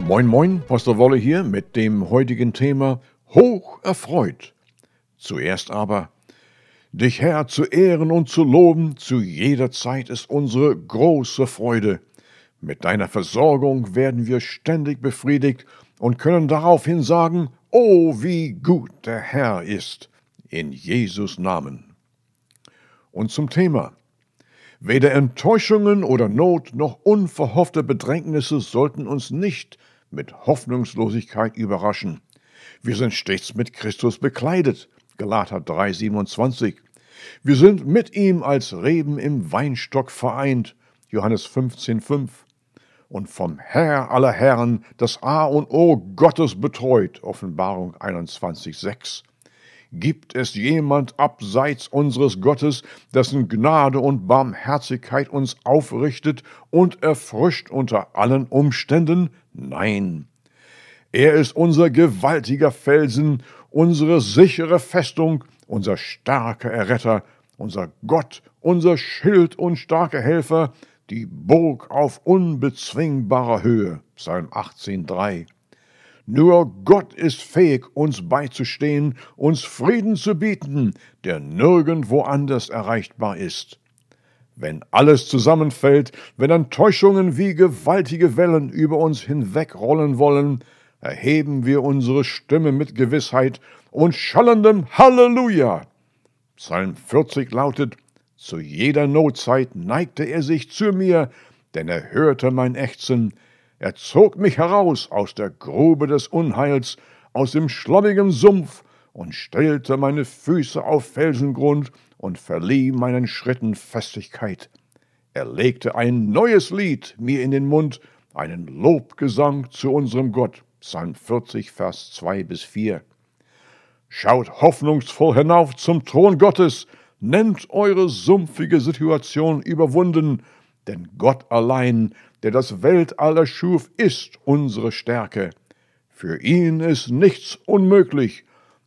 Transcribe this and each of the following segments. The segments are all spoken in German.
Moin Moin, Pastor Wolle hier mit dem heutigen Thema Hoch erfreut. Zuerst aber, dich Herr zu ehren und zu loben, zu jeder Zeit ist unsere große Freude. Mit deiner Versorgung werden wir ständig befriedigt und können daraufhin sagen, oh, wie gut der Herr ist, in Jesus Namen. Und zum Thema. Weder Enttäuschungen oder Not noch unverhoffte Bedrängnisse sollten uns nicht mit Hoffnungslosigkeit überraschen. Wir sind stets mit Christus bekleidet. Galater 3,27. Wir sind mit ihm als Reben im Weinstock vereint. Johannes 15,5. Und vom Herr aller Herren das A und O Gottes betreut. Offenbarung 21,6. Gibt es jemand abseits unseres Gottes, dessen Gnade und Barmherzigkeit uns aufrichtet und erfrischt unter allen Umständen? Nein. Er ist unser gewaltiger Felsen, unsere sichere Festung, unser starker Erretter, unser Gott, unser Schild und starker Helfer, die Burg auf unbezwingbarer Höhe. Psalm 18,3. Nur Gott ist fähig, uns beizustehen, uns Frieden zu bieten, der nirgendwo anders erreichbar ist. Wenn alles zusammenfällt, wenn Enttäuschungen wie gewaltige Wellen über uns hinwegrollen wollen, erheben wir unsere Stimme mit Gewissheit und schallendem Halleluja. Psalm 40 lautet, Zu jeder Notzeit neigte er sich zu mir, denn er hörte mein Ächzen, er zog mich heraus aus der Grube des Unheils, aus dem schlammigen Sumpf und stellte meine Füße auf Felsengrund und verlieh meinen Schritten Festigkeit. Er legte ein neues Lied mir in den Mund, einen Lobgesang zu unserem Gott. Psalm 40, Vers 2 bis 4. Schaut hoffnungsvoll hinauf zum Thron Gottes, nennt eure sumpfige Situation überwunden, denn Gott allein der das Weltall erschuf, ist unsere Stärke. Für ihn ist nichts unmöglich,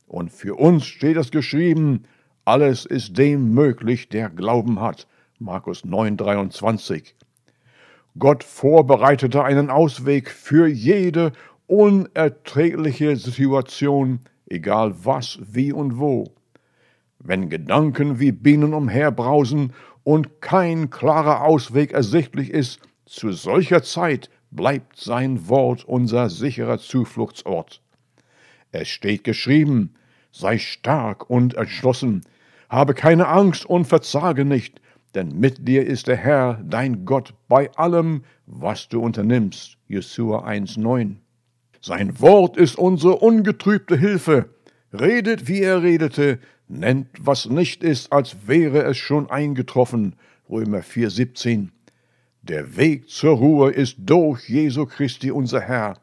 und für uns steht es geschrieben, alles ist dem möglich, der Glauben hat. Markus 9, 23. Gott vorbereitete einen Ausweg für jede unerträgliche Situation, egal was, wie und wo. Wenn Gedanken wie Bienen umherbrausen und kein klarer Ausweg ersichtlich ist, zu solcher Zeit bleibt sein Wort unser sicherer Zufluchtsort. Es steht geschrieben, sei stark und entschlossen, habe keine Angst und verzage nicht, denn mit dir ist der Herr, dein Gott, bei allem, was du unternimmst. Jesua 1,9. Sein Wort ist unsere ungetrübte Hilfe. Redet, wie er redete, nennt, was nicht ist, als wäre es schon eingetroffen. Römer 4,17. Der Weg zur Ruhe ist durch Jesu Christi unser Herr,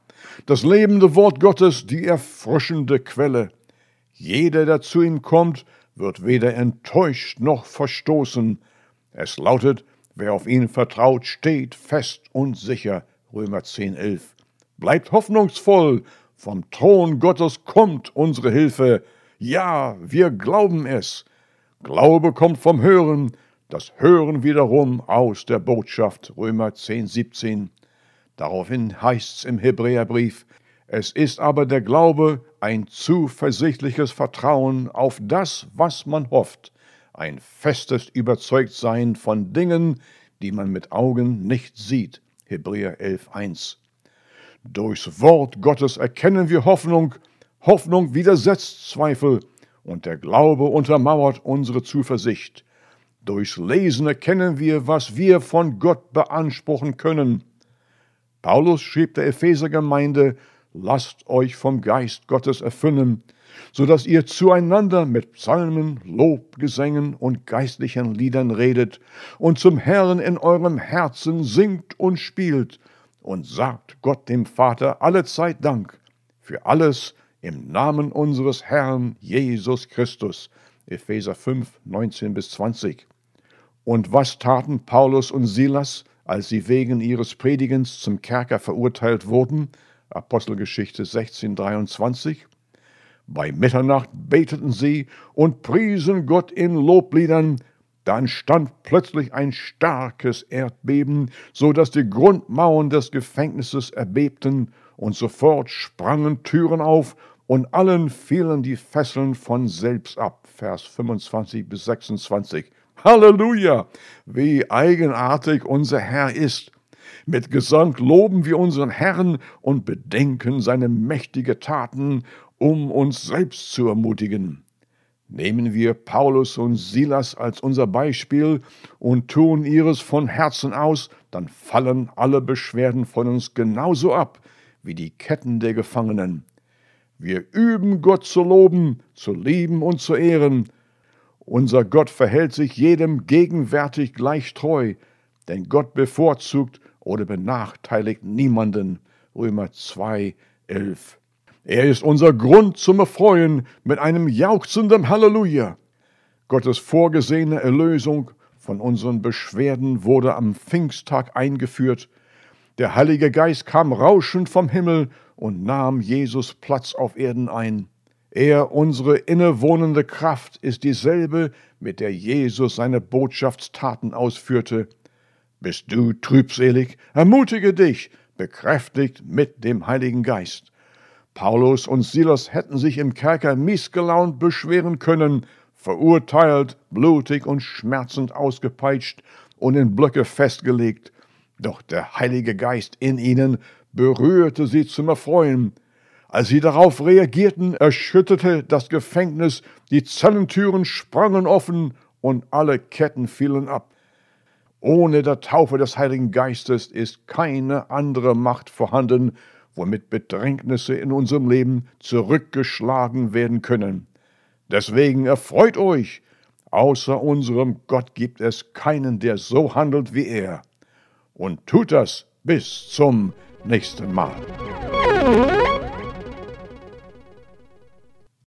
das lebende Wort Gottes, die erfrischende Quelle. Jeder, der zu ihm kommt, wird weder enttäuscht noch verstoßen. Es lautet, wer auf ihn vertraut, steht fest und sicher. Römer 10, 11. Bleibt hoffnungsvoll, vom Thron Gottes kommt unsere Hilfe. Ja, wir glauben es. Glaube kommt vom Hören, das Hören wiederum aus der Botschaft Römer 10, 17. Daraufhin heißt's im Hebräerbrief, es ist aber der Glaube ein zuversichtliches Vertrauen auf das, was man hofft, ein festes Überzeugtsein von Dingen, die man mit Augen nicht sieht. Hebräer 11, 1. Durchs Wort Gottes erkennen wir Hoffnung, Hoffnung widersetzt Zweifel, und der Glaube untermauert unsere Zuversicht. Durchs Lesen erkennen wir, was wir von Gott beanspruchen können. Paulus schrieb der Ephesergemeinde, lasst euch vom Geist Gottes erfüllen, so dass ihr zueinander mit Psalmen, Lobgesängen und geistlichen Liedern redet und zum Herrn in eurem Herzen singt und spielt und sagt Gott dem Vater allezeit Dank für alles im Namen unseres Herrn Jesus Christus. Epheser 5, 19 bis 20. Und was taten Paulus und Silas, als sie wegen ihres Predigens zum Kerker verurteilt wurden? Apostelgeschichte 16, 23. Bei Mitternacht beteten sie und priesen Gott in Lobliedern, Da entstand plötzlich ein starkes Erdbeben, so dass die Grundmauern des Gefängnisses erbebten, und sofort sprangen Türen auf, und allen fielen die Fesseln von selbst ab. Vers 25 bis 26. Halleluja! Wie eigenartig unser Herr ist. Mit Gesang loben wir unseren Herrn und bedenken seine mächtige Taten, um uns selbst zu ermutigen. Nehmen wir Paulus und Silas als unser Beispiel und tun ihres von Herzen aus, dann fallen alle Beschwerden von uns genauso ab wie die Ketten der Gefangenen. Wir üben Gott zu loben, zu lieben und zu ehren. Unser Gott verhält sich jedem gegenwärtig gleich treu, denn Gott bevorzugt oder benachteiligt niemanden. Römer 2, 11. Er ist unser Grund zum Erfreuen mit einem jauchzenden Halleluja. Gottes vorgesehene Erlösung von unseren Beschwerden wurde am Pfingsttag eingeführt. Der Heilige Geist kam rauschend vom Himmel und nahm Jesus Platz auf Erden ein. Er, unsere innewohnende Kraft, ist dieselbe, mit der Jesus seine Botschaftstaten ausführte. Bist du trübselig? Ermutige dich, bekräftigt mit dem Heiligen Geist. Paulus und Silas hätten sich im Kerker miesgelaunt beschweren können, verurteilt, blutig und schmerzend ausgepeitscht und in Blöcke festgelegt. Doch der Heilige Geist in ihnen berührte sie zum Erfreuen. Als sie darauf reagierten, erschütterte das Gefängnis, die Zellentüren sprangen offen und alle Ketten fielen ab. Ohne der Taufe des Heiligen Geistes ist keine andere Macht vorhanden, womit Bedrängnisse in unserem Leben zurückgeschlagen werden können. Deswegen erfreut euch, außer unserem Gott gibt es keinen, der so handelt wie er. Und tut das bis zum nächsten Mal.